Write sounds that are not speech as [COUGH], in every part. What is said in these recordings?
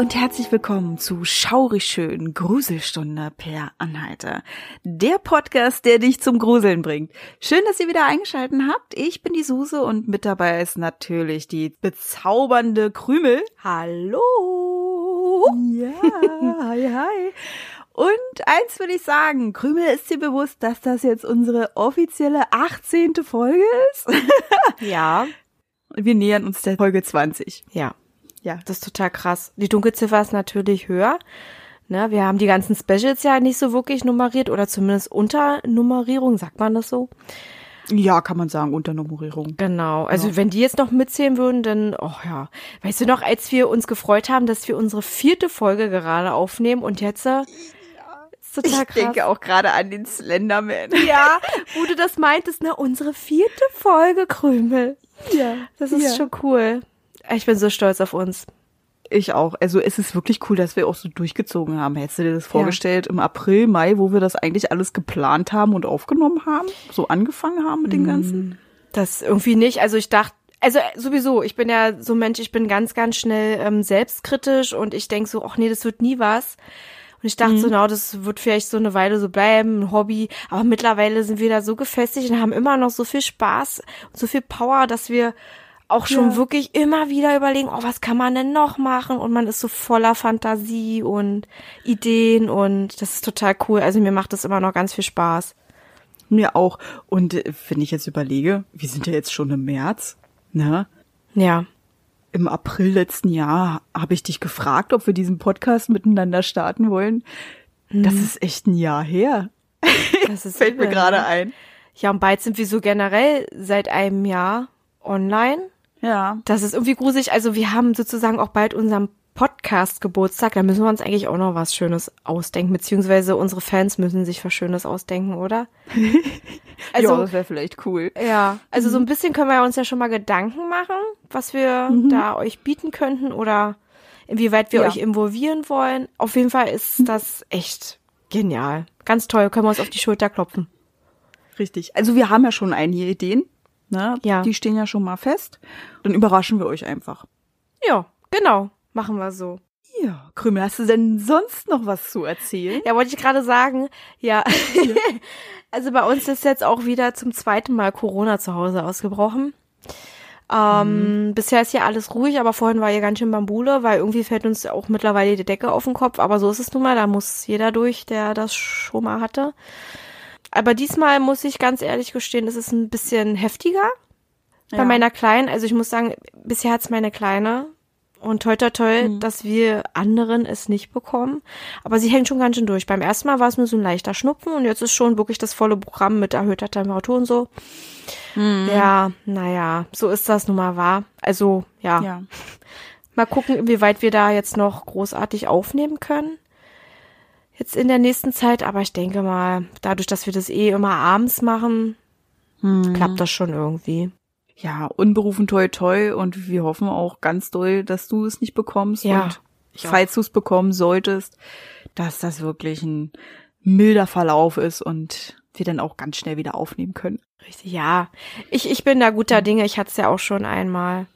Und herzlich willkommen zu Schaurig schön Gruselstunde per Anhalter. Der Podcast, der dich zum Gruseln bringt. Schön, dass ihr wieder eingeschaltet habt. Ich bin die Suse und mit dabei ist natürlich die bezaubernde Krümel. Hallo. Ja, hi, hi. [LAUGHS] Und eins will ich sagen, Krümel, ist dir bewusst, dass das jetzt unsere offizielle 18. Folge ist? [LAUGHS] Ja, Wir nähern uns der Folge 20. ja. Ja. Das ist total krass. Die Dunkelziffer ist natürlich höher. Ne, wir haben die ganzen Specials ja nicht so wirklich nummeriert oder zumindest unter Nummerierung, sagt man das so? Ja, kann man sagen, Unternummerierung. Genau. Also Ja. wenn die jetzt noch mitzählen würden, dann, oh ja. Weißt du noch, als wir uns gefreut haben, dass wir unsere vierte Folge gerade aufnehmen und jetzt äh, ist total Ich krass. denke auch gerade an den Slenderman. ja, [LAUGHS] wo du das meintest, ne, unsere vierte Folge Krümel. Ja. Das ist ja. schon cool. Ich bin so stolz auf uns. Ich auch. Also es ist wirklich cool, dass wir auch so durchgezogen haben. Hättest du dir das vorgestellt im April, Mai, wo wir das eigentlich alles geplant haben und aufgenommen haben? So angefangen haben mit dem Ganzen? Das irgendwie nicht. Also ich dachte, also sowieso, ich bin ja so ein Mensch, ich bin ganz, ganz schnell ähm, selbstkritisch und ich denk so, ach nee, das wird nie was. Und ich dachte so, na, das wird vielleicht so eine Weile so bleiben, ein Hobby. Aber mittlerweile sind wir da so gefestigt und haben immer noch so viel Spaß und so viel Power, dass wir auch schon Ja. wirklich immer wieder überlegen, oh, was kann man denn noch machen? Und man ist so voller Fantasie und Ideen und das ist total cool. Also mir macht das immer noch ganz viel Spaß. Mir auch. Und äh, wenn ich jetzt überlege, wir sind ja jetzt schon im März, ne? Ja. Im April letzten Jahr habe ich dich gefragt, ob wir diesen Podcast miteinander starten wollen. Das ist echt ein Jahr her. Das [LAUGHS] ist Fällt mir gerade ne? ein. Ja, und bald sind wir so generell seit einem Jahr online. Ja. Das ist irgendwie gruselig. Also wir haben sozusagen auch bald unseren Podcast-Geburtstag. Da müssen wir uns eigentlich auch noch was Schönes ausdenken. Beziehungsweise unsere Fans müssen sich was Schönes ausdenken, oder? [LAUGHS] Also, ja, das wäre vielleicht cool. ja. Also so ein bisschen können wir uns ja schon mal Gedanken machen, was wir da euch bieten könnten oder inwieweit wir Ja. euch involvieren wollen. Auf jeden Fall ist das echt genial. Ganz toll. Können wir uns auf die Schulter klopfen. Richtig. Also wir haben ja schon einige Ideen. Ne? Ja. Die stehen ja schon mal fest. Dann überraschen wir euch einfach. Ja, genau. Machen wir so. Ja, Krümel, hast du denn sonst noch was zu erzählen? Ja, wollte ich gerade sagen. Ja. [LAUGHS] also bei uns ist jetzt auch wieder zum zweiten Mal Corona zu Hause ausgebrochen. Ähm, Bisher ist hier alles ruhig, aber vorhin war hier ganz schön Bambule, weil irgendwie fällt uns auch mittlerweile die Decke auf den Kopf. Aber so ist es nun mal, da muss jeder durch, der das schon mal hatte. Aber diesmal muss ich ganz ehrlich gestehen, es ist ein bisschen heftiger bei Ja. meiner Kleinen. Also ich muss sagen, bisher hat's meine Kleine. Und toi toi toi, dass wir anderen es nicht bekommen. Aber sie hängt schon ganz schön durch. Beim ersten Mal war es nur so ein leichter Schnupfen und jetzt ist schon wirklich das volle Programm mit erhöhter Temperatur und so. Ja, naja, so ist das nun mal wahr. Also, ja. Ja. Mal gucken, inwieweit wir da jetzt noch großartig aufnehmen können. Jetzt in der nächsten Zeit, aber ich denke mal, dadurch, dass wir das eh immer abends machen, klappt das schon irgendwie. Ja, unberufen toi toi und wir hoffen auch ganz doll, dass du es nicht bekommst Ja, und falls du es bekommen solltest, dass das wirklich ein milder Verlauf ist und wir dann auch ganz schnell wieder aufnehmen können. Richtig, ja. Ich, ich bin da guter Dinge. Ich hatte es ja auch schon einmal.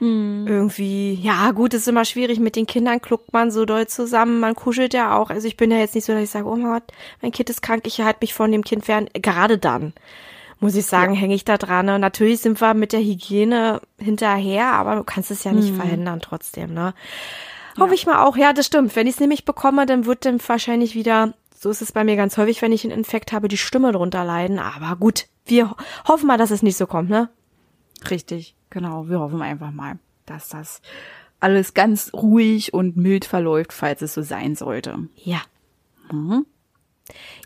Irgendwie, ja, gut, ist immer schwierig. Mit den Kindern kluckt man so doll zusammen. Man kuschelt ja auch. Also ich bin ja jetzt nicht so, dass ich sage, oh mein Gott, mein Kind ist krank, ich halte mich von dem Kind fern. Gerade dann, muss ich sagen, hänge ich da dran. Ne? Natürlich sind wir mit der Hygiene hinterher, aber du kannst es ja nicht verhindern trotzdem, ne? Hoffe ich mal auch. Ja, das stimmt. Wenn ich es nämlich bekomme, dann wird dann wahrscheinlich wieder, so ist es bei mir ganz häufig, wenn ich einen Infekt habe, die Stimme drunter leiden. Aber gut, wir ho- hoffen mal, dass es nicht so kommt, ne? Richtig, genau. Wir hoffen einfach mal, dass das alles ganz ruhig und mild verläuft, falls es so sein sollte. Ja. Mhm.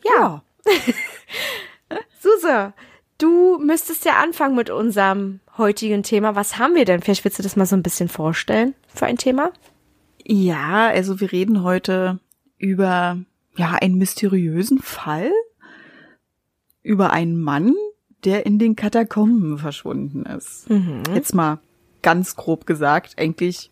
Ja. [LAUGHS] Suse, du müsstest ja anfangen mit unserem heutigen Thema. Was haben wir denn? Vielleicht willst du das mal so ein bisschen vorstellen für ein Thema? Ja, also wir reden heute über ja einen mysteriösen Fall über einen Mann, der in den Katakomben verschwunden ist. Mhm. Jetzt mal ganz grob gesagt, eigentlich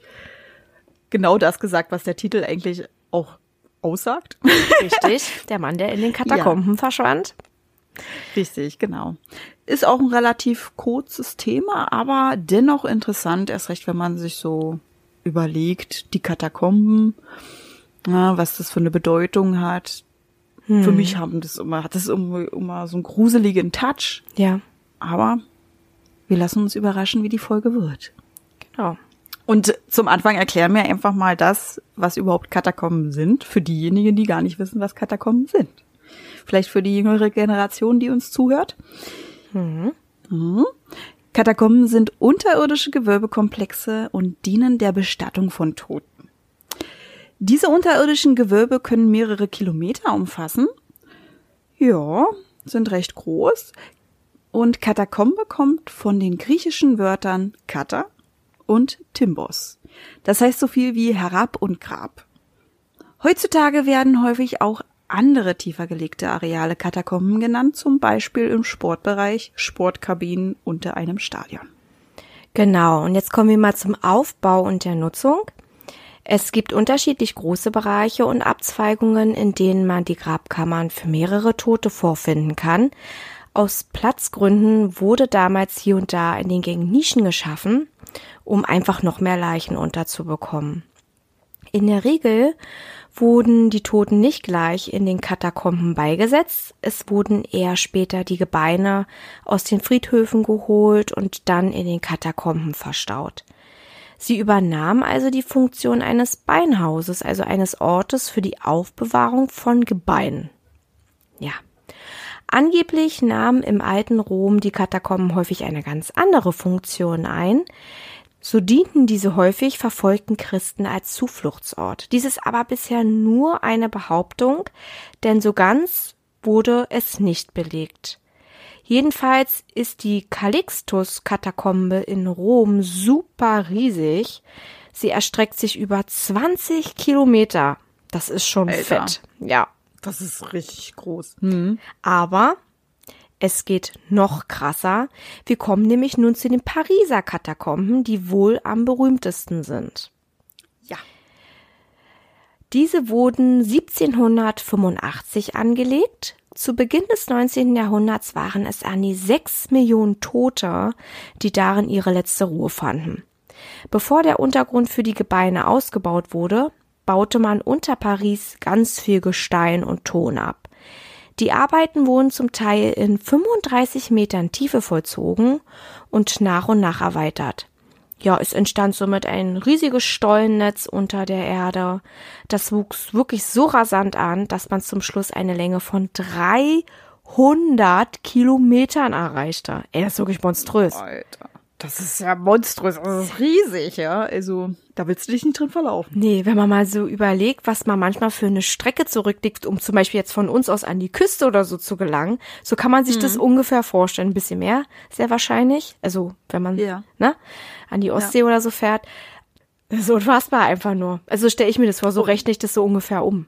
genau das gesagt, was der Titel eigentlich auch aussagt. Richtig, [LAUGHS] der Mann, der in den Katakomben ja. verschwand. Richtig, genau. Ist auch ein relativ kurzes Thema, aber dennoch interessant, erst recht, wenn man sich so überlegt, die Katakomben, na, was das für eine Bedeutung hat. Hm. Für mich haben das immer, hat das immer, immer so einen gruseligen Touch. Ja. Aber wir lassen uns überraschen, wie die Folge wird. Genau. Und zum Anfang erklären wir einfach mal das, was überhaupt Katakomben sind, für diejenigen, die gar nicht wissen, was Katakomben sind. Vielleicht für die jüngere Generation, die uns zuhört. Mhm. Mhm. Katakomben sind unterirdische Gewölbekomplexe und dienen der Bestattung von Toten. Diese unterirdischen Gewölbe können mehrere Kilometer umfassen. Ja, sind recht groß. Und Katakombe kommt von den griechischen Wörtern Kata und Timbos. Das heißt so viel wie herab und Grab. Heutzutage werden häufig auch andere tiefer gelegte Areale Katakomben genannt, zum Beispiel im Sportbereich, Sportkabinen unter einem Stadion. Genau, und jetzt kommen wir mal zum Aufbau und der Nutzung. Es gibt unterschiedlich große Bereiche und Abzweigungen, in denen man die Grabkammern für mehrere Tote vorfinden kann. Aus Platzgründen wurde damals hier und da in den Gängen Nischen geschaffen, um einfach noch mehr Leichen unterzubekommen. In der Regel wurden die Toten nicht gleich in den Katakomben beigesetzt, es wurden eher später die Gebeine aus den Friedhöfen geholt und dann in den Katakomben verstaut. Sie übernahm also die Funktion eines Beinhauses, also eines Ortes für die Aufbewahrung von Gebeinen. Ja. Angeblich nahmen im alten Rom die Katakomben häufig eine ganz andere Funktion ein, so dienten diese häufig verfolgten Christen als Zufluchtsort. Dies ist aber bisher nur eine Behauptung, denn so ganz wurde es nicht belegt. Jedenfalls ist die Calixtus-Katakombe in Rom super riesig. Sie erstreckt sich über 20 Kilometer. Das ist schon Alter. fett. Ja. Das ist richtig groß. Mhm. Aber es geht noch krasser. Wir kommen nämlich nun zu den Pariser Katakomben, die wohl am berühmtesten sind. Ja. Diese wurden 1785 angelegt. Zu Beginn des 19. Jahrhunderts waren es an die sechs Millionen Tote, die darin ihre letzte Ruhe fanden. Bevor der Untergrund für die Gebeine ausgebaut wurde, baute man unter Paris ganz viel Gestein und Ton ab. Die Arbeiten wurden zum Teil in 35 Metern Tiefe vollzogen und nach und nach erweitert. Ja, es entstand somit ein riesiges Stollennetz unter der Erde. Das wuchs wirklich so rasant an, dass man zum Schluss eine Länge von 300 Kilometern erreichte. Ey, das ist wirklich monströs. Alter. Das ist ja monströs, das ist riesig, ja. Also, da willst du dich nicht drin verlaufen. Nee, wenn man mal so überlegt, was man manchmal für eine Strecke zurücklegt, um zum Beispiel jetzt von uns aus an die Küste oder so zu gelangen, so kann man sich mhm. das ungefähr vorstellen. Ein bisschen mehr, sehr wahrscheinlich. Also, wenn man, ja. ne, an die Ostsee ja. oder so fährt. Das ist unfassbar einfach nur. Also stelle ich mir das vor, so oh. rechne ich das so ungefähr um.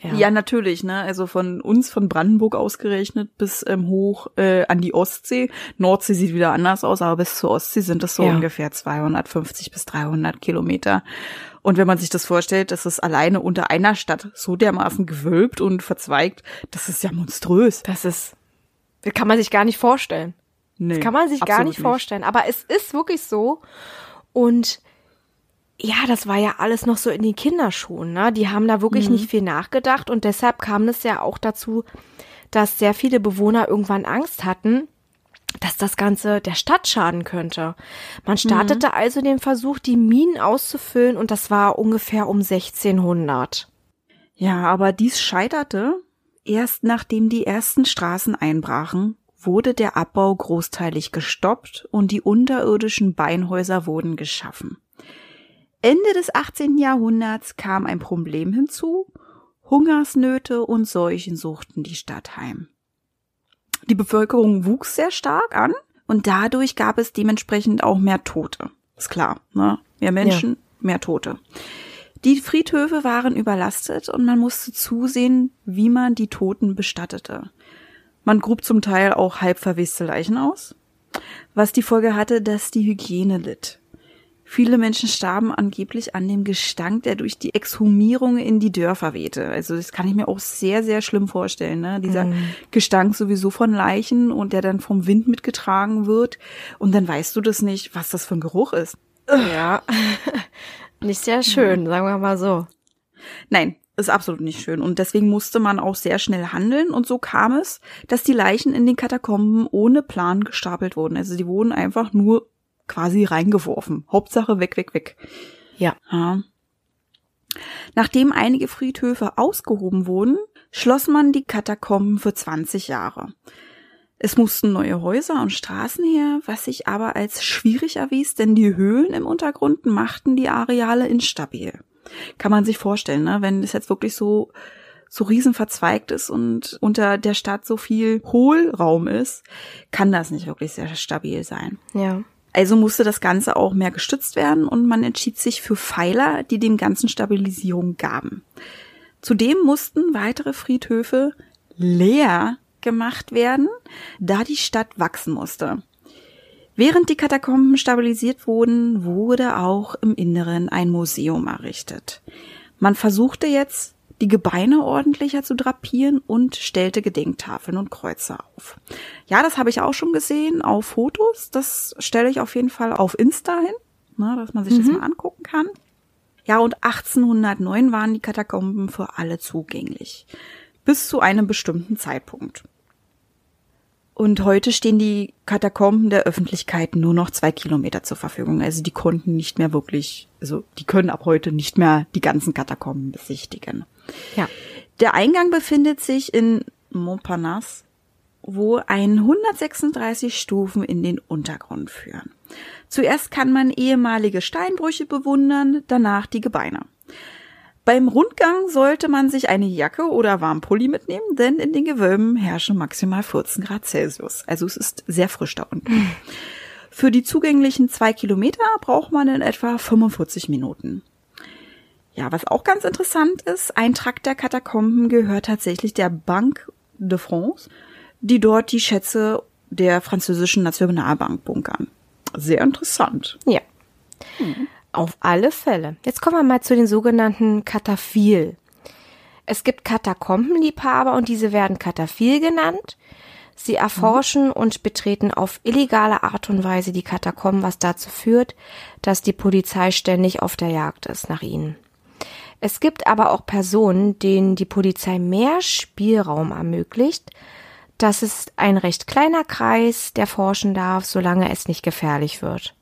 Ja. ja, natürlich, ne? Also von uns, von Brandenburg ausgerechnet bis ähm, hoch äh, an die Ostsee. Nordsee sieht wieder anders aus, aber bis zur Ostsee sind das so ja. ungefähr 250 bis 300 Kilometer. Und wenn man sich das vorstellt, dass es alleine unter einer Stadt so dermaßen gewölbt und verzweigt, das ist ja monströs. Das ist, das kann man sich gar nicht vorstellen. Nee, das kann man sich gar nicht vorstellen. Aber es ist wirklich so. Und ja, das war ja alles noch so in den Kinderschuhen, ne? Die haben da wirklich mhm. nicht viel nachgedacht und deshalb kam es ja auch dazu, dass sehr viele Bewohner irgendwann Angst hatten, dass das Ganze der Stadt schaden könnte. Man startete mhm. also den Versuch, die Minen auszufüllen und das war ungefähr um 1600. Ja, aber dies scheiterte. Erst nachdem die ersten Straßen einbrachen, wurde der Abbau großteilig gestoppt und die unterirdischen Beinhäuser wurden geschaffen. Ende des 18. Jahrhunderts kam ein Problem hinzu. Hungersnöte und Seuchen suchten die Stadt heim. Die Bevölkerung wuchs sehr stark an und dadurch gab es dementsprechend auch mehr Tote. Ist klar, ne? Mehr Menschen, ja. mehr Tote. Die Friedhöfe waren überlastet und man musste zusehen, wie man die Toten bestattete. Man grub zum Teil auch halb verweste Leichen aus, was die Folge hatte, dass die Hygiene litt. Viele Menschen starben angeblich an dem Gestank, der durch die Exhumierung in die Dörfer wehte. Also das kann ich mir auch sehr, sehr schlimm vorstellen. Ne? Dieser mm. Gestank sowieso von Leichen und der dann vom Wind mitgetragen wird. Und dann weißt du das nicht, was das für ein Geruch ist. Ja, [LAUGHS] nicht sehr schön, sagen wir mal so. Nein, ist absolut nicht schön. Und deswegen musste man auch sehr schnell handeln. Und so kam es, dass die Leichen in den Katakomben ohne Plan gestapelt wurden. Also die wurden einfach nur quasi reingeworfen. Hauptsache weg, weg, weg. Ja. ja. Nachdem einige Friedhöfe ausgehoben wurden, schloss man die Katakomben für 20 Jahre. Es mussten neue Häuser und Straßen her, was sich aber als schwierig erwies, denn die Höhlen im Untergrund machten die Areale instabil. Kann man sich vorstellen, ne? wenn es jetzt wirklich so so riesen verzweigt ist und unter der Stadt so viel Hohlraum ist, kann das nicht wirklich sehr stabil sein. Ja. Also musste das Ganze auch mehr gestützt werden und man entschied sich für Pfeiler, die dem Ganzen Stabilisierung gaben. Zudem mussten weitere Friedhöfe leer gemacht werden, da die Stadt wachsen musste. Während die Katakomben stabilisiert wurden, wurde auch im Inneren ein Museum errichtet. Man versuchte jetzt die Gebeine ordentlicher zu drapieren und stellte Gedenktafeln und Kreuze auf. Ja, das habe ich auch schon gesehen auf Fotos. Das stelle ich auf jeden Fall auf Insta hin, ne, dass man sich mhm. das mal angucken kann. Ja, und 1809 waren die Katakomben für alle zugänglich. Bis zu einem bestimmten Zeitpunkt. Und heute stehen die Katakomben der Öffentlichkeit nur noch zwei Kilometer zur Verfügung. Also die konnten nicht mehr wirklich, also die können ab heute nicht mehr die ganzen Katakomben besichtigen. Ja. Der Eingang befindet sich in Montparnasse, wo ein 136 Stufen in den Untergrund führen. Zuerst kann man ehemalige Steinbrüche bewundern, danach die Gebeine. Beim Rundgang sollte man sich eine Jacke oder Warmpulli mitnehmen, denn in den Gewölben herrschen maximal 14 Grad Celsius. Also es ist sehr frisch da unten. [LAUGHS] Für die zugänglichen zwei Kilometer braucht man in etwa 45 Minuten. Ja, was auch ganz interessant ist, ein Trakt der Katakomben gehört tatsächlich der Banque de France, die dort die Schätze der französischen Nationalbank bunkern. Sehr interessant. Ja. Hm. Auf alle Fälle. Jetzt kommen wir mal zu den sogenannten Kataphil. Es gibt Katakombenliebhaber und diese werden Kataphil genannt. Sie erforschen und betreten auf illegale Art und Weise die Katakomben, was dazu führt, dass die Polizei ständig auf der Jagd ist nach ihnen. Es gibt aber auch Personen, denen die Polizei mehr Spielraum ermöglicht. Das ist ein recht kleiner Kreis, der forschen darf, solange es nicht gefährlich wird.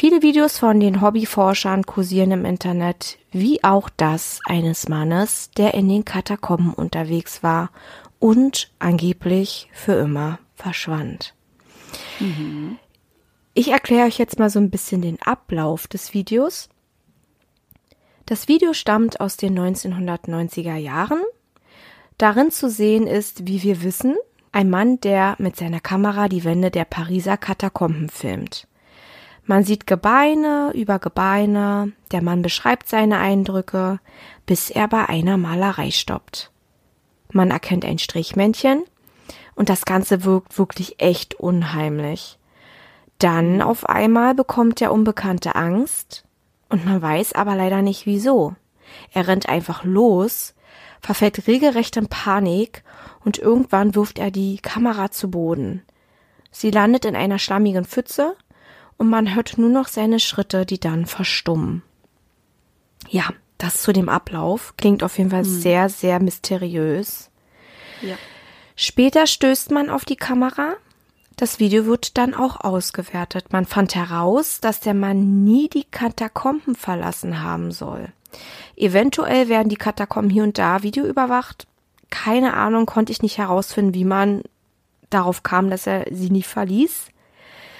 Viele Videos von den Hobbyforschern kursieren im Internet, wie auch das eines Mannes, der in den Katakomben unterwegs war und angeblich für immer verschwand. Mhm. Ich erkläre euch jetzt mal so ein bisschen den Ablauf des Videos. Das Video stammt aus den 1990er Jahren. Darin zu sehen ist, wie wir wissen, ein Mann, der mit seiner Kamera die Wände der Pariser Katakomben filmt. Man sieht Gebeine über Gebeine, der Mann beschreibt seine Eindrücke, bis er bei einer Malerei stoppt. Man erkennt ein Strichmännchen und das Ganze wirkt wirklich echt unheimlich. Dann auf einmal bekommt der Unbekannte Angst und man weiß aber leider nicht wieso. Er rennt einfach los, verfällt regelrecht in Panik und irgendwann wirft er die Kamera zu Boden. Sie landet in einer schlammigen Pfütze und man hört nur noch seine Schritte, die dann verstummen. Ja, das zu dem Ablauf klingt auf jeden Fall hm. sehr, sehr mysteriös. Ja. Später stößt man auf die Kamera. Das Video wird dann auch ausgewertet. Man fand heraus, dass der Mann nie die Katakomben verlassen haben soll. Eventuell werden die Katakomben hier und da videoüberwacht. Keine Ahnung, konnte ich nicht herausfinden, wie man darauf kam, dass er sie nie verließ.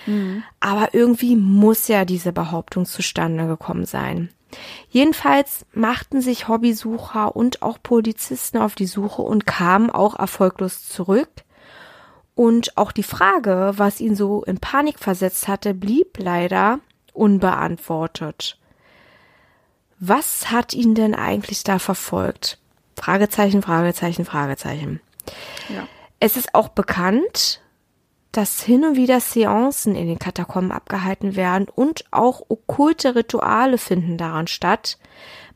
Mhm. Aber irgendwie muss ja diese Behauptung zustande gekommen sein. Jedenfalls machten sich Hobbysucher und auch Polizisten auf die Suche und kamen auch erfolglos zurück. Und auch die Frage, was ihn so in Panik versetzt hatte, blieb leider unbeantwortet. Was hat ihn denn eigentlich da verfolgt? Fragezeichen, Fragezeichen, Fragezeichen. Ja. Es ist auch bekannt, dass hin und wieder Seancen in den Katakomben abgehalten werden und auch okkulte Rituale finden daran statt.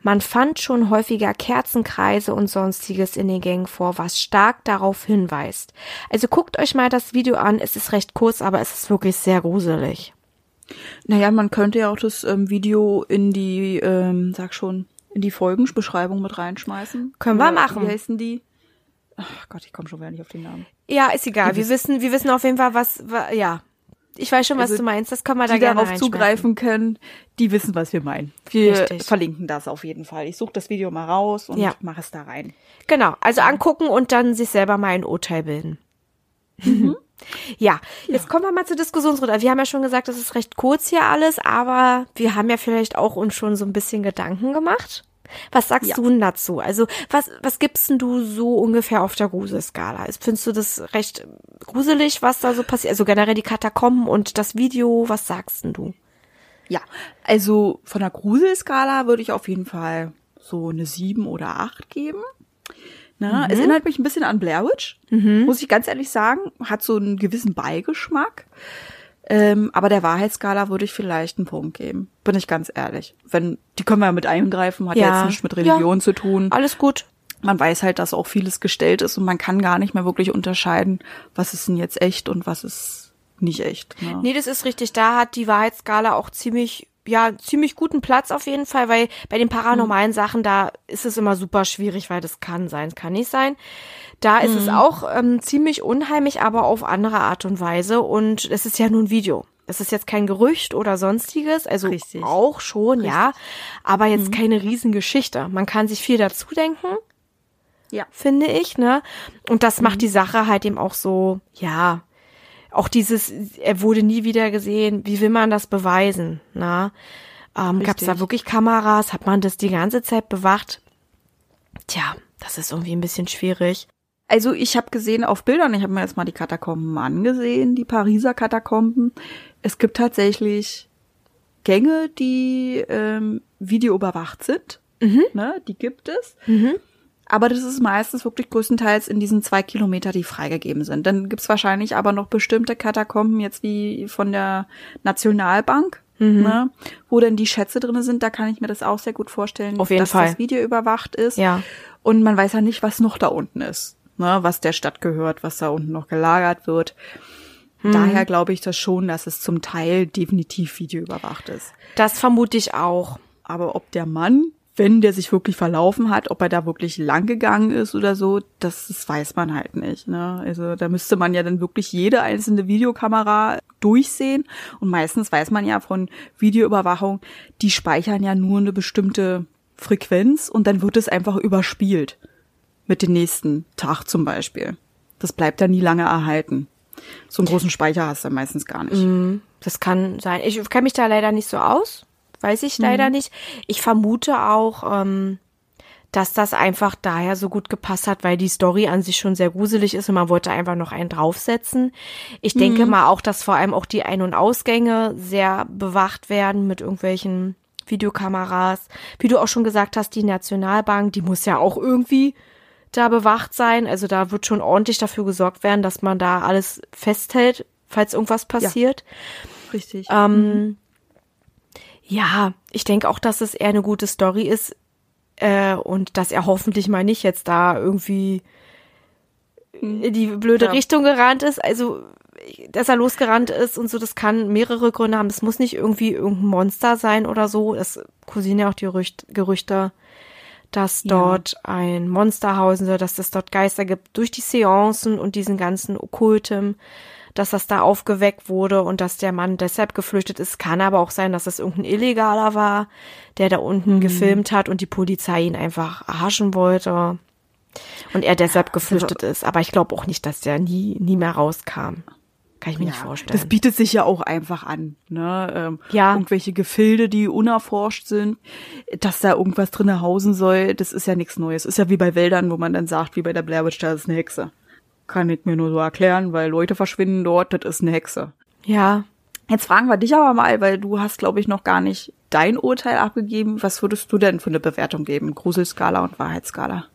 Man fand schon häufiger Kerzenkreise und sonstiges in den Gängen vor, was stark darauf hinweist. Also guckt euch mal das Video an. Es ist recht kurz, aber es ist wirklich sehr gruselig. Naja, man könnte ja auch das ähm, Video in die, ähm, sag schon, in die Folgenbeschreibung mit reinschmeißen. Können wir machen. Wie heißen die? Ach Gott, ich komme schon wieder nicht auf den Namen. Ja, ist egal. Wir wissen, wir wissen auf jeden Fall, was, wa, ja. Ich weiß schon, was Also, du meinst. Das können wir da die gerne darauf zugreifen können, die wissen, was wir meinen. Wir Richtig. verlinken das auf jeden Fall. Ich suche das Video mal raus und Ja. mache es da rein. Genau, also angucken und dann sich selber mal ein Urteil bilden. Mhm. [LAUGHS] Ja, jetzt kommen wir mal zur Diskussionsrunde. Wir haben ja schon gesagt, das ist recht kurz hier alles, aber wir haben ja vielleicht auch uns schon so ein bisschen Gedanken gemacht. Was sagst Ja. du denn dazu? Also, was, was gibst denn du so ungefähr auf der Gruselskala? Ist- Findest du das recht gruselig, was da so passiert? Also generell die Katakomben und das Video, was sagst denn du? Ja, also von der Gruselskala würde ich auf jeden Fall so eine sieben oder acht geben. Na, Es erinnert mich ein bisschen an Blair Witch, muss ich ganz ehrlich sagen. Hat so einen gewissen Beigeschmack. Ähm, aber der Wahrheitsskala würde ich vielleicht einen Punkt geben. Bin ich ganz ehrlich. Wenn, die können wir ja mit eingreifen, hat ja, jetzt nichts mit Religion Ja. zu tun. Alles gut. Man weiß halt, dass auch vieles gestellt ist und man kann gar nicht mehr wirklich unterscheiden, was ist denn jetzt echt und was ist nicht echt. Ne? Nee, das ist richtig. Da hat die Wahrheitsskala auch ziemlich, ja, ziemlich guten Platz auf jeden Fall, weil bei den paranormalen Sachen, da ist es immer super schwierig, weil das kann sein, es kann nicht sein. Da ist es auch ähm, ziemlich unheimlich, aber auf andere Art und Weise. Und es ist ja nur ein Video. Es ist jetzt kein Gerücht oder sonstiges, also Richtig. auch schon, ja, aber jetzt keine Riesengeschichte. Man kann sich viel dazu denken Ja. finde ich, ne? Und das macht die Sache halt eben auch so, ja, auch dieses, er wurde nie wieder gesehen, wie will man das beweisen, na? Ähm, Gab es da wirklich Kameras? Hat man das die ganze Zeit bewacht? Tja, das ist irgendwie ein bisschen schwierig. Also ich habe gesehen auf Bildern, ich habe mir jetzt mal die Katakomben angesehen, die Pariser Katakomben. Es gibt tatsächlich Gänge, die ähm, videoüberwacht sind. Ne, die gibt es. Aber das ist meistens wirklich größtenteils in diesen zwei Kilometer, die freigegeben sind. Dann gibt's wahrscheinlich aber noch bestimmte Katakomben, jetzt wie von der Nationalbank, ne, wo dann die Schätze drinne sind. Da kann ich mir das auch sehr gut vorstellen, Auf jeden dass Fall. das Video überwacht ist. Ja. Und man weiß ja nicht, was noch da unten ist, ne, was der Stadt gehört, was da unten noch gelagert wird. Daher glaube ich das schon, dass es zum Teil definitiv videoüberwacht ist. Das vermute ich auch. Aber ob der Mann, wenn der sich wirklich verlaufen hat, ob er da wirklich lang gegangen ist oder so, das, das weiß man halt nicht. Ne? Also da müsste man ja dann wirklich jede einzelne Videokamera durchsehen. Und meistens weiß man ja von Videoüberwachung, die speichern ja nur eine bestimmte Frequenz und dann wird es einfach überspielt. Mit dem nächsten Tag zum Beispiel. Das bleibt dann nie lange erhalten. So einen großen Speicher hast du meistens gar nicht. Das kann sein. Ich kenne mich da leider nicht so aus. Weiß ich leider nicht. Ich vermute auch, ähm, dass das einfach daher so gut gepasst hat, weil die Story an sich schon sehr gruselig ist und man wollte einfach noch einen draufsetzen. Ich denke mal auch, dass vor allem auch die Ein- und Ausgänge sehr bewacht werden mit irgendwelchen Videokameras. Wie du auch schon gesagt hast, die Nationalbank, die muss ja auch irgendwie da bewacht sein. Also da wird schon ordentlich dafür gesorgt werden, dass man da alles festhält, falls irgendwas passiert. Richtig. Ähm, ja, ich denke auch, dass es eher eine gute Story ist äh, und dass er hoffentlich mal nicht jetzt da irgendwie in die blöde Ja. Richtung gerannt ist. Also, dass er losgerannt ist und so, das kann mehrere Gründe haben. Das muss nicht irgendwie irgendein Monster sein oder so. Es kursieren ja auch die Gerücht, Gerüchte, dass Ja. dort ein Monster hausen soll, dass es dort Geister gibt durch die Seancen und diesen ganzen Okkultem, dass das da aufgeweckt wurde und dass der Mann deshalb geflüchtet ist. Kann aber auch sein, dass es irgendein Illegaler war, der da unten gefilmt hat und die Polizei ihn einfach erhaschen wollte. Und er deshalb geflüchtet ist. Aber ich glaube auch nicht, dass der nie, nie mehr rauskam. Kann ich mir nicht vorstellen. Das bietet sich ja auch einfach an, ne? Ähm, Ja. Irgendwelche Gefilde, die unerforscht sind, dass da irgendwas drinne hausen soll, das ist ja nichts Neues. Ist ja wie bei Wäldern, wo man dann sagt, wie bei der Blair Witch, da ist eine Hexe. Kann ich mir nur so erklären, weil Leute verschwinden dort, das ist eine Hexe. ja. Jetzt fragen wir dich aber mal, weil du hast, glaube ich, noch gar nicht dein Urteil abgegeben. Was würdest du denn für eine Bewertung geben? Gruselskala und Wahrheitsskala?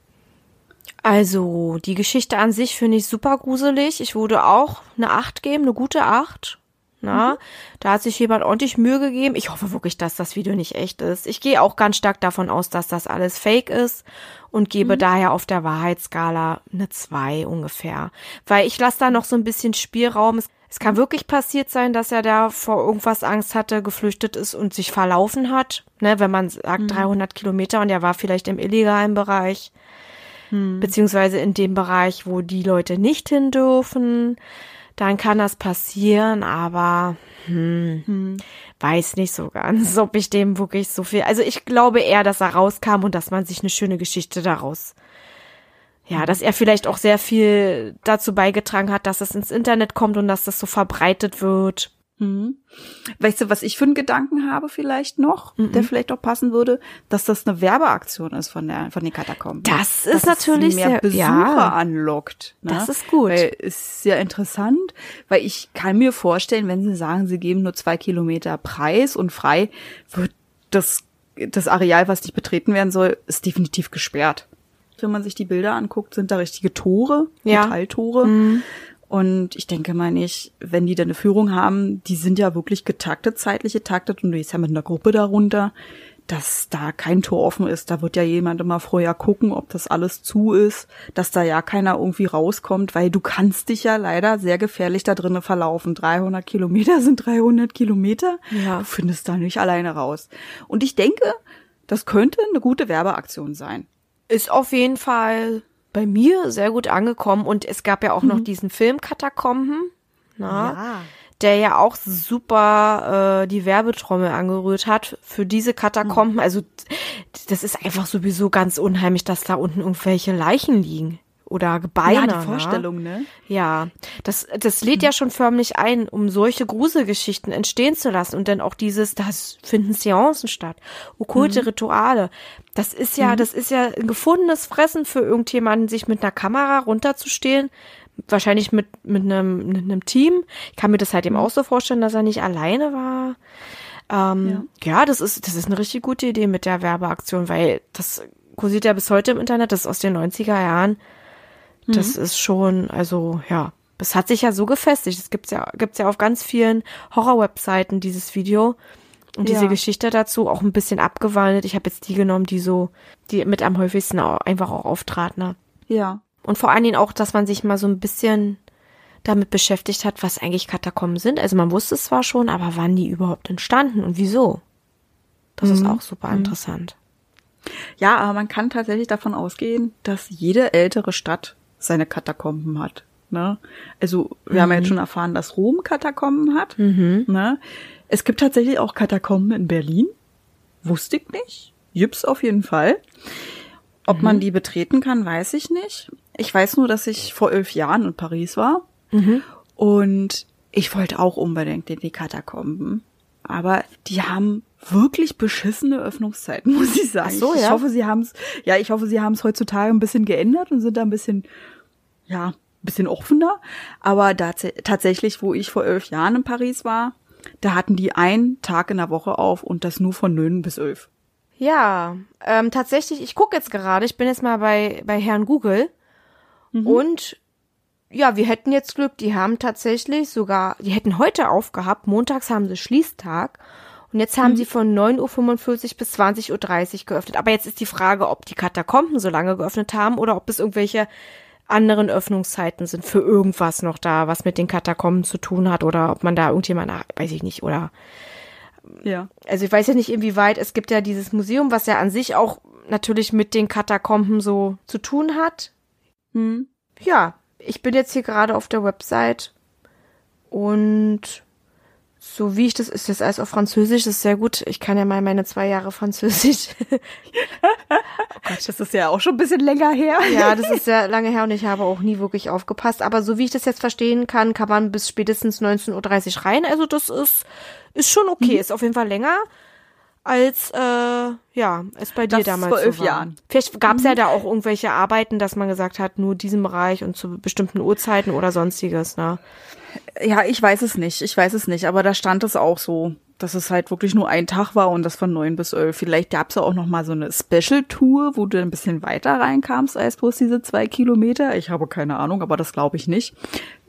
Also, die Geschichte an sich finde ich super gruselig. Ich würde auch eine Acht geben, eine gute Acht. Na, mhm. da hat sich jemand ordentlich Mühe gegeben. Ich hoffe wirklich, dass das Video nicht echt ist. Ich gehe auch ganz stark davon aus, dass das alles fake ist und gebe mhm. daher auf der Wahrheitsskala eine zwei ungefähr. Weil ich lasse da noch so ein bisschen Spielraum. Es, es kann wirklich passiert sein, dass er da vor irgendwas Angst hatte, geflüchtet ist und sich verlaufen hat. Ne, wenn man sagt mhm. 300 Kilometer und er war vielleicht im illegalen Bereich. Mhm. Beziehungsweise in dem Bereich, wo die Leute nicht hin dürfen dann kann das passieren, aber hm, hm. weiß nicht so ganz, ob ich dem wirklich so viel. Also ich glaube eher, dass er rauskam und dass man sich eine schöne Geschichte daraus. Ja, dass er vielleicht auch sehr viel dazu beigetragen hat, dass es ins Internet kommt und dass das so verbreitet wird. Mhm. Weißt du, was ich für einen Gedanken habe vielleicht noch, mhm. der vielleicht auch passen würde, dass das eine Werbeaktion ist von der von den Katakomben. Das ist dass natürlich mehr sehr, Besucher ja, anlockt. Ne? Das ist gut. Weil, ist sehr interessant, weil ich kann mir vorstellen, wenn sie sagen, sie geben nur zwei Kilometer Preis und frei, wird das das Areal, was nicht betreten werden soll, ist definitiv gesperrt. Wenn man sich die Bilder anguckt, sind da richtige Tore, ja. Metalltore. Mhm. Und ich denke mal nicht, wenn die da eine Führung haben, die sind ja wirklich getaktet, zeitlich getaktet und du bist ja mit einer Gruppe darunter, dass da kein Tor offen ist. Da wird ja jemand immer vorher gucken, ob das alles zu ist, dass da ja keiner irgendwie rauskommt, weil du kannst dich ja leider sehr gefährlich da drinnen verlaufen. 300 Kilometer [LAUGHS] sind 300 Kilometer. Ja. Du findest da nicht alleine raus. Und ich denke, das könnte eine gute Werbeaktion sein. Ist auf jeden Fall bei mir sehr gut angekommen und es gab ja auch mhm. noch diesen Film Katakomben, na, ja. der ja auch super äh, die Werbetrommel angerührt hat für diese Katakomben. Mhm. Also das ist einfach sowieso ganz unheimlich, dass da unten irgendwelche Leichen liegen oder Gebeine. Ja, die? Vorstellung, ne? Ja, das, das lädt ja schon förmlich ein, um solche Gruselgeschichten entstehen zu lassen und dann auch dieses, das finden Seancen statt, okkulte mhm. Rituale. Das ist ja, mhm. das ist ja ein gefundenes Fressen für irgendjemanden, sich mit einer Kamera runterzustehen, wahrscheinlich mit, mit einem, mit einem Team. Ich kann mir das halt eben mhm. auch so vorstellen, dass er nicht alleine war. Ähm, ja. ja, das ist, das ist eine richtig gute Idee mit der Werbeaktion, weil das kursiert ja bis heute im Internet, das ist aus den 90er Jahren. Das mhm. ist schon, also ja, das hat sich ja so gefestigt. Es gibt's ja, gibt's ja auf ganz vielen Horror-Webseiten dieses Video. Und diese ja. Geschichte dazu auch ein bisschen abgewandelt. Ich habe jetzt die genommen, die so, die mit am häufigsten auch, einfach auch auftrat, ne? Ja. Und vor allen Dingen auch, dass man sich mal so ein bisschen damit beschäftigt hat, was eigentlich Katakomben sind. Also man wusste es zwar schon, aber wann die überhaupt entstanden und wieso? Das mhm. ist auch super mhm. interessant. Ja, aber man kann tatsächlich davon ausgehen, dass jede ältere Stadt seine Katakomben hat. Ne? Also wir mhm. haben ja jetzt mhm. schon erfahren, dass Rom Katakomben hat. Mhm. Ne? Es gibt tatsächlich auch Katakomben in Berlin. Wusste ich nicht. Jips auf jeden Fall. Ob mhm. man die betreten kann, weiß ich nicht. Ich weiß nur, dass ich vor elf Jahren in Paris war. Mhm. Und ich wollte auch unbedingt in die Katakomben. Aber die haben wirklich beschissene Öffnungszeiten, [LAUGHS] muss ich sagen. Ach so, ja? Ich hoffe, sie haben es, ja, ich hoffe, sie haben es heutzutage ein bisschen geändert und sind da ein bisschen, ja, ein bisschen offener. Aber da, tatsächlich, wo ich vor elf Jahren in Paris war, da hatten die einen Tag in der Woche auf und das nur von neun bis elf. Ja, ähm, tatsächlich, ich gucke jetzt gerade, ich bin jetzt mal bei, bei Herrn Google mhm. und ja, wir hätten jetzt Glück, die haben tatsächlich sogar, die hätten heute aufgehabt, montags haben sie Schließtag und jetzt haben mhm. sie von 9.45 Uhr bis 20.30 Uhr geöffnet. Aber jetzt ist die Frage, ob die Katakomben so lange geöffnet haben oder ob es irgendwelche anderen Öffnungszeiten sind für irgendwas noch da, was mit den Katakomben zu tun hat oder ob man da irgendjemand, weiß ich nicht, oder ja. Also ich weiß ja nicht, inwieweit, es gibt ja dieses Museum, was ja an sich auch natürlich mit den Katakomben so zu tun hat. Hm. Ja, ich bin jetzt hier gerade auf der Website und so wie ich das, ist das alles auf Französisch, das ist sehr gut. Ich kann ja mal meine zwei Jahre Französisch. [LAUGHS] oh Gott, das ist ja auch schon ein bisschen länger her. ja, das ist sehr lange her und ich habe auch nie wirklich aufgepasst. Aber so wie ich das jetzt verstehen kann, kann man bis spätestens 19.30 Uhr rein. Also das ist, ist schon okay. Mhm. Ist auf jeden Fall länger als äh, ja es bei dir das damals vor elf so. Jahren. Vielleicht gab es mhm. ja da auch irgendwelche Arbeiten, dass man gesagt hat, nur diesem Bereich und zu bestimmten Uhrzeiten oder sonstiges. Ne? Ja, ich weiß es nicht. Ich weiß es nicht, aber da stand es auch so. dass es halt wirklich nur ein Tag war und das von neun bis elf. Vielleicht gab es ja auch noch mal so eine Special-Tour, wo du ein bisschen weiter reinkamst als bloß diese zwei Kilometer. Ich habe keine Ahnung, aber das glaube ich nicht.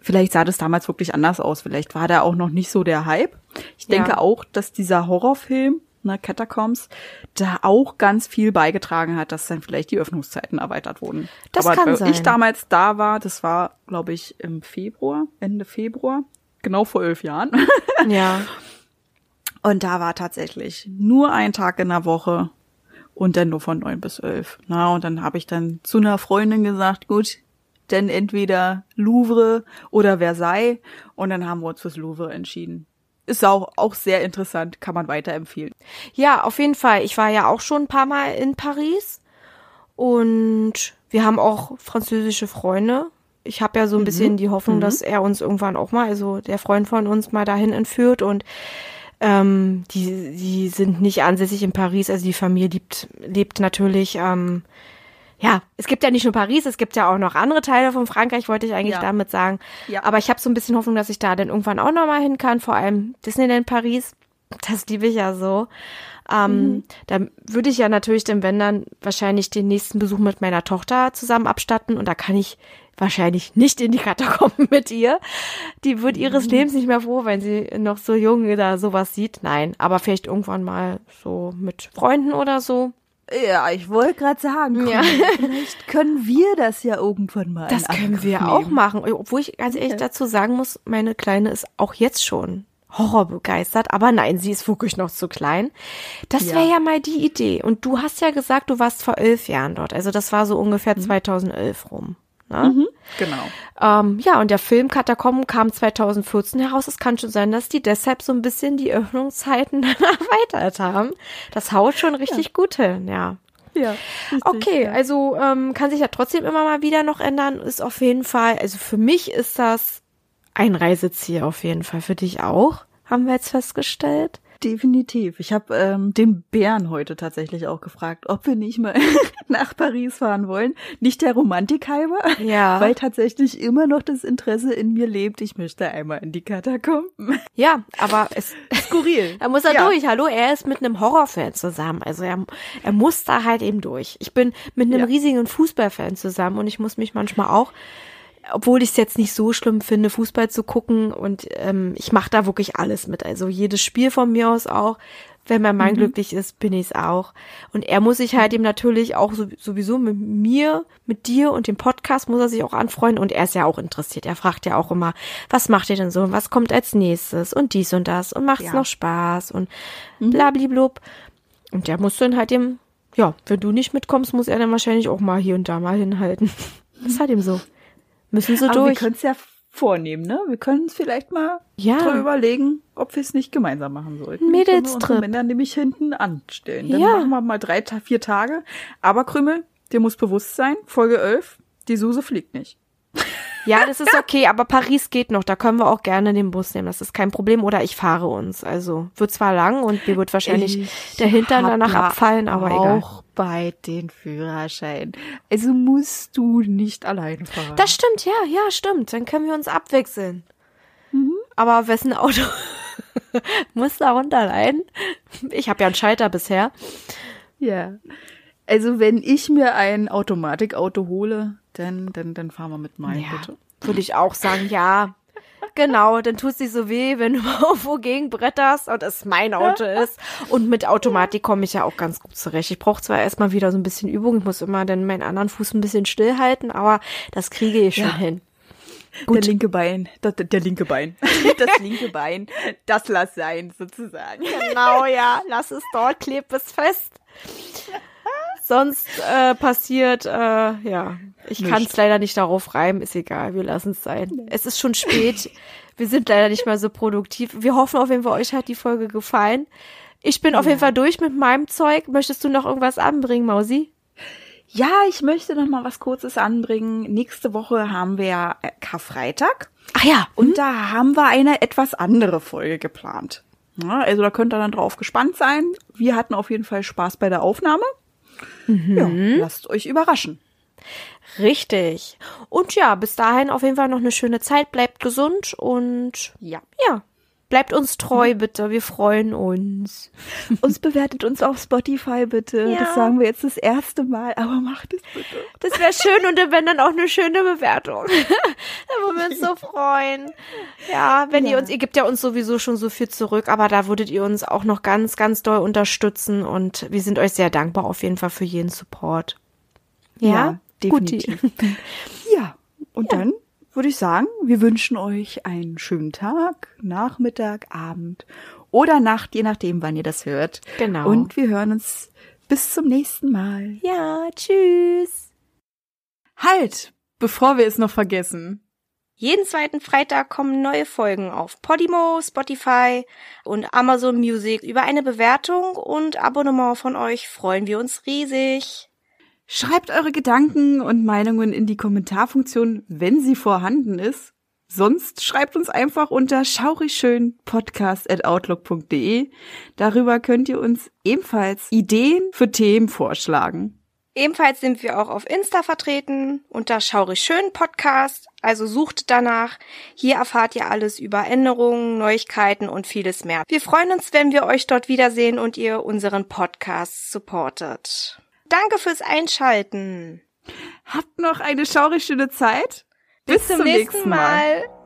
Vielleicht sah das damals wirklich anders aus. Vielleicht war da auch noch nicht so der Hype. Ich denke ja. auch, dass dieser Horrorfilm, ne, Catacombs, da auch ganz viel beigetragen hat, dass dann vielleicht die Öffnungszeiten erweitert wurden. Das aber kann als sein. ich damals da war, das war, glaube ich, im Februar, Ende Februar, genau vor elf Jahren. [LAUGHS] Ja. Und da war tatsächlich nur ein Tag in der Woche und dann nur von neun bis elf. Na, und dann habe ich dann zu einer Freundin gesagt, gut, denn entweder Louvre oder Versailles. Und dann haben wir uns fürs Louvre entschieden. Ist auch, auch sehr interessant, kann man weiterempfehlen. Ja, auf jeden Fall. Ich war ja auch schon ein paar Mal in Paris und wir haben auch französische Freunde. Ich habe ja so ein bisschen die Hoffnung, Mhm. dass er uns irgendwann auch mal, also der Freund von uns mal dahin entführt und ähm, die, die sind nicht ansässig in Paris, also die Familie lebt, lebt natürlich, ähm, ja, es gibt ja nicht nur Paris, es gibt ja auch noch andere Teile von Frankreich, wollte ich eigentlich Ja. damit sagen. Ja. Aber ich habe so ein bisschen Hoffnung, dass ich da dann irgendwann auch noch mal hin kann, vor allem Disneyland Paris. Das liebe ich ja so. Ähm, Da würde ich ja natürlich dann, wenn dann, wahrscheinlich den nächsten Besuch mit meiner Tochter zusammen abstatten und da kann ich wahrscheinlich nicht in die Katakomben [LAUGHS] mit ihr. Die wird ihres Lebens nicht mehr froh, wenn sie noch so jung da sowas sieht. Nein, aber vielleicht irgendwann mal so mit Freunden oder so. Ja, ich wollte gerade sagen, Ja. vielleicht können wir das ja irgendwann mal. Das können Angriff wir nehmen. auch machen. Obwohl ich ganz ehrlich Ja. dazu sagen muss, meine Kleine ist auch jetzt schon horrorbegeistert. Aber nein, sie ist wirklich noch zu klein. Das Ja. wäre ja mal die Idee. Und du hast ja gesagt, du warst vor elf Jahren dort. Also das war so ungefähr 2011 rum. Ne? Mhm, genau. Ähm, ja, und der Film Katakomben kam 2014 heraus. Es kann schon sein, dass die deshalb so ein bisschen die Öffnungszeiten [LAUGHS] dann erweitert haben. Das haut schon richtig gut hin, ja. Ja. Okay, also ähm, kann sich ja trotzdem immer mal wieder noch ändern. Ist auf jeden Fall, also für mich ist das ein Reiseziel auf jeden Fall. Für dich auch, haben wir jetzt festgestellt. Definitiv. Ich habe ähm, den Bären heute tatsächlich auch gefragt, ob wir nicht mal [LAUGHS] nach Paris fahren wollen. Nicht der Romantik halber, Ja. weil tatsächlich immer noch das Interesse in mir lebt. Ich möchte einmal in die Katakomben. Ja, aber es, [LAUGHS] Skurril. [LAUGHS] da muss er Ja. durch. Hallo, er ist mit einem Horrorfan zusammen. Also er, er muss da halt eben durch. Ich bin mit einem Ja. riesigen Fußballfan zusammen und ich muss mich manchmal auch obwohl ich es jetzt nicht so schlimm finde, Fußball zu gucken und ähm, ich mache da wirklich alles mit. Also jedes Spiel von mir aus auch. Wenn mein Mann glücklich ist, bin ich es auch. Und er muss sich halt eben natürlich auch so, sowieso mit mir, mit dir und dem Podcast muss er sich auch anfreunden und er ist ja auch interessiert. Er fragt ja auch immer, was macht ihr denn so und was kommt als nächstes und dies und das und macht's Ja. noch Spaß und blabliblub. Und der muss dann halt eben, ja, wenn du nicht mitkommst, muss er dann wahrscheinlich auch mal hier und da mal hinhalten. [LAUGHS] Das ist halt eben so. Müssen sie Aber wir durch. können es ja vornehmen, ne? Wir können uns vielleicht mal Ja. drüber überlegen, ob wir es nicht gemeinsam machen sollten. Mädelstrip. Wir unsere Männer nämlich hinten anstellen. Dann Ja. machen wir mal drei, vier Tage. Aber Krümel, dir muss bewusst sein, Folge 11, die Suse fliegt nicht. Ja, das ist okay, aber Paris geht noch. Da können wir auch gerne den Bus nehmen. Das ist kein Problem. Oder ich fahre uns. Also wird zwar lang und mir wird wahrscheinlich Ich der Hintern danach abfallen, aber egal. Auch bei den Führerschein. Also musst du nicht alleine fahren. Das stimmt, ja, ja, stimmt. Dann können wir uns abwechseln. Aber wessen Auto [LAUGHS] muss darunter leiden? Ich habe ja einen Schalter bisher. ja. Also wenn ich mir ein Automatikauto hole, dann, dann, dann fahren wir mit meinem, Ja, bitte. würde ich auch sagen, ja. Genau, dann tut es so weh, wenn du [LAUGHS] irgendwo gegen bretterst und es mein Auto [LAUGHS] ist. Und mit Automatik komme ich ja auch ganz gut zurecht. Ich brauche zwar erstmal wieder so ein bisschen Übung, ich muss immer dann meinen anderen Fuß ein bisschen stillhalten, aber das kriege ich schon Ja. hin. Der linke Bein, das, der linke Bein, [LAUGHS] das linke Bein, das lass sein, sozusagen. Genau, ja, lass es dort, kleb es fest. Sonst äh, passiert, äh, ja, ich kann es leider nicht darauf reimen, ist egal, wir lassen es sein. Es ist schon spät, wir sind leider nicht mehr so produktiv. Wir hoffen auf jeden Fall, euch hat die Folge gefallen. Ich bin auf jeden Fall durch mit meinem Zeug. Möchtest du noch irgendwas anbringen, Mausi? Ja, ich möchte noch mal was Kurzes anbringen. Nächste Woche haben wir ja äh, Karfreitag Ach ja, und da haben wir eine etwas andere Folge geplant. Ja, also da könnt ihr dann drauf gespannt sein. Wir hatten auf jeden Fall Spaß bei der Aufnahme. Ja, lasst euch überraschen. richtig. Und ja, bis dahin auf jeden Fall noch eine schöne Zeit, bleibt gesund und Ja. ja, Bleibt uns treu, bitte. Wir freuen uns. Uns bewertet uns auf Spotify, bitte. Ja. Das sagen wir jetzt das erste Mal, aber macht es bitte. Das wäre schön und wenn dann auch eine schöne Bewertung. [LAUGHS] da würden wir uns so freuen. Ja, wenn ja. ihr uns, ihr gebt ja uns sowieso schon so viel zurück, aber da würdet ihr uns auch noch ganz, ganz doll unterstützen und wir sind euch sehr dankbar auf jeden Fall für jeden Support. Ja, ja definitiv. ja, und dann würde ich sagen, wir wünschen euch einen schönen Tag, Nachmittag, Abend oder Nacht, je nachdem, wann ihr das hört. Genau. Und wir hören uns bis zum nächsten Mal. Ja, tschüss. Halt, bevor wir es noch vergessen. Jeden zweiten Freitag kommen neue Folgen auf Podimo, Spotify und Amazon Music. Über eine Bewertung und Abonnement von euch freuen wir uns riesig. Schreibt eure Gedanken und Meinungen in die Kommentarfunktion, wenn sie vorhanden ist. Sonst schreibt uns einfach unter schaurigschönpodcast.outlook.de. Darüber könnt ihr uns ebenfalls Ideen für Themen vorschlagen. Ebenfalls sind wir auch auf Insta vertreten unter Schaurig Schön Podcast, also sucht danach. Hier erfahrt ihr alles über Änderungen, Neuigkeiten und vieles mehr. Wir freuen uns, wenn wir euch dort wiedersehen und ihr unseren Podcast supportet. Danke fürs Einschalten. Habt noch eine schaurig schöne Zeit. Bis, Bis zum, nächsten Mal. mal.